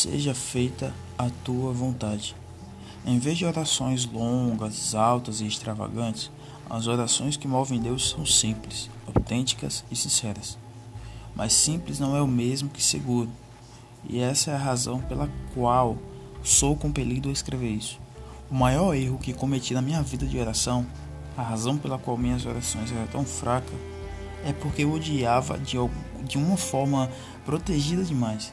seja feita a tua vontade. Em vez de orações longas, altas e extravagantes, as orações que movem Deus são simples, autênticas e sinceras. Mas simples não é o mesmo que seguro, e essa é a razão pela qual sou compelido a escrever isso. O maior erro que cometi na minha vida de oração, a razão pela qual minhas orações eram tão fracas, é porque eu odiava de, de uma forma protegida demais.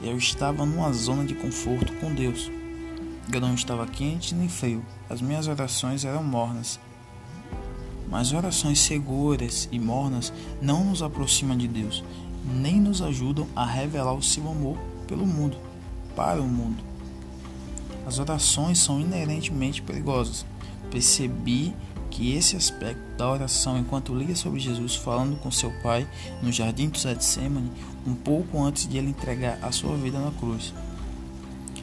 Eu estava numa zona de conforto com Deus. Eu não estava quente nem frio. As minhas orações eram mornas. Mas orações seguras e mornas não nos aproximam de Deus, nem nos ajudam a revelar o seu amor pelo mundo, para o mundo. As orações são inerentemente perigosas. Percebi que esse aspecto da oração enquanto lia sobre Jesus falando com seu pai no jardim do Getsemane, um pouco antes de ele entregar a sua vida na cruz.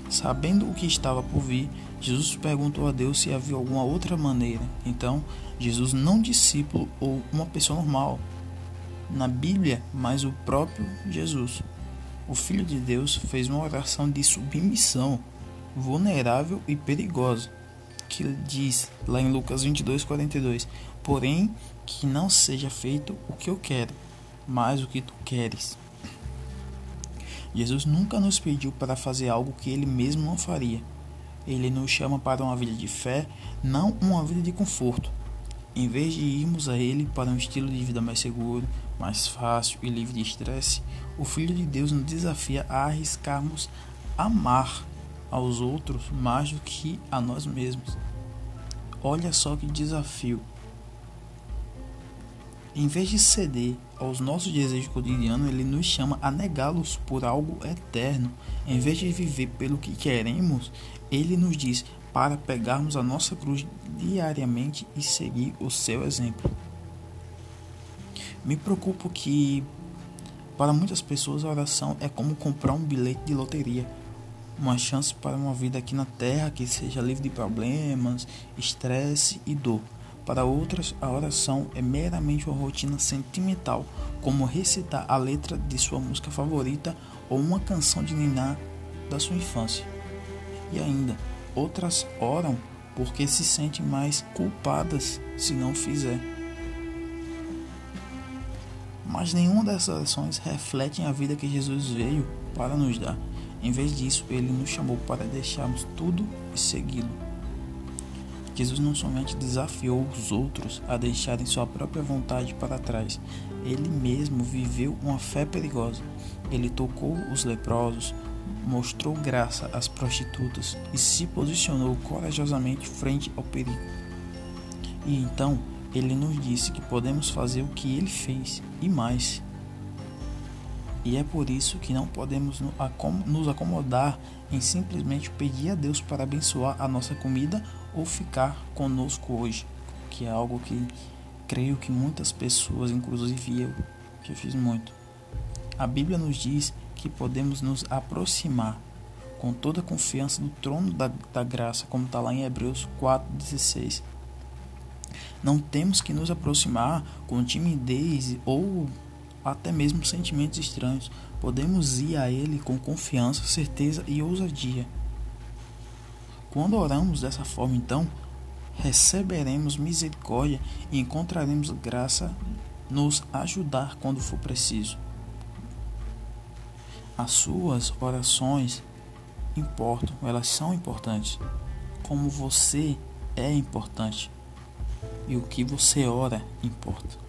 Sabendo o que estava por vir, Jesus perguntou a Deus se havia alguma outra maneira. Então, Jesus não discípulo ou uma pessoa normal na Bíblia, mas o próprio Jesus. O Filho de Deus fez uma oração de submissão, vulnerável e perigosa que diz lá em Lucas 22, 42: Porém, que não seja feito o que eu quero, mas o que tu queres. Jesus nunca nos pediu para fazer algo que ele mesmo não faria. Ele nos chama para uma vida de fé, não uma vida de conforto. Em vez de irmos a Ele para um estilo de vida mais seguro, mais fácil e livre de estresse, o Filho de Deus nos desafia a arriscarmos amar aos outros mais do que a nós mesmos. Olha só que desafio. Em vez de ceder aos nossos desejos cotidianos, ele nos chama a negá-los por algo eterno. Em vez de viver pelo que queremos, ele nos diz para pegarmos a nossa cruz diariamente e seguir o seu exemplo. Me preocupo que para muitas pessoas a oração é como comprar um bilhete de loteria uma chance para uma vida aqui na Terra que seja livre de problemas, estresse e dor. Para outras, a oração é meramente uma rotina sentimental, como recitar a letra de sua música favorita ou uma canção de niná da sua infância. E ainda, outras oram porque se sentem mais culpadas se não fizer. Mas nenhuma dessas orações reflete a vida que Jesus veio para nos dar. Em vez disso, ele nos chamou para deixarmos tudo e segui-lo. Jesus não somente desafiou os outros a deixarem sua própria vontade para trás, ele mesmo viveu uma fé perigosa. Ele tocou os leprosos, mostrou graça às prostitutas e se posicionou corajosamente frente ao perigo. E então ele nos disse que podemos fazer o que ele fez e mais. E é por isso que não podemos nos acomodar em simplesmente pedir a Deus para abençoar a nossa comida ou ficar conosco hoje, que é algo que creio que muitas pessoas, inclusive eu, que fiz muito. A Bíblia nos diz que podemos nos aproximar com toda a confiança do trono da, da graça, como está lá em Hebreus 4,16. Não temos que nos aproximar com timidez ou até mesmo sentimentos estranhos, podemos ir a Ele com confiança, certeza e ousadia. Quando oramos dessa forma, então, receberemos misericórdia e encontraremos graça nos ajudar quando for preciso. As suas orações importam, elas são importantes. Como você é importante e o que você ora importa.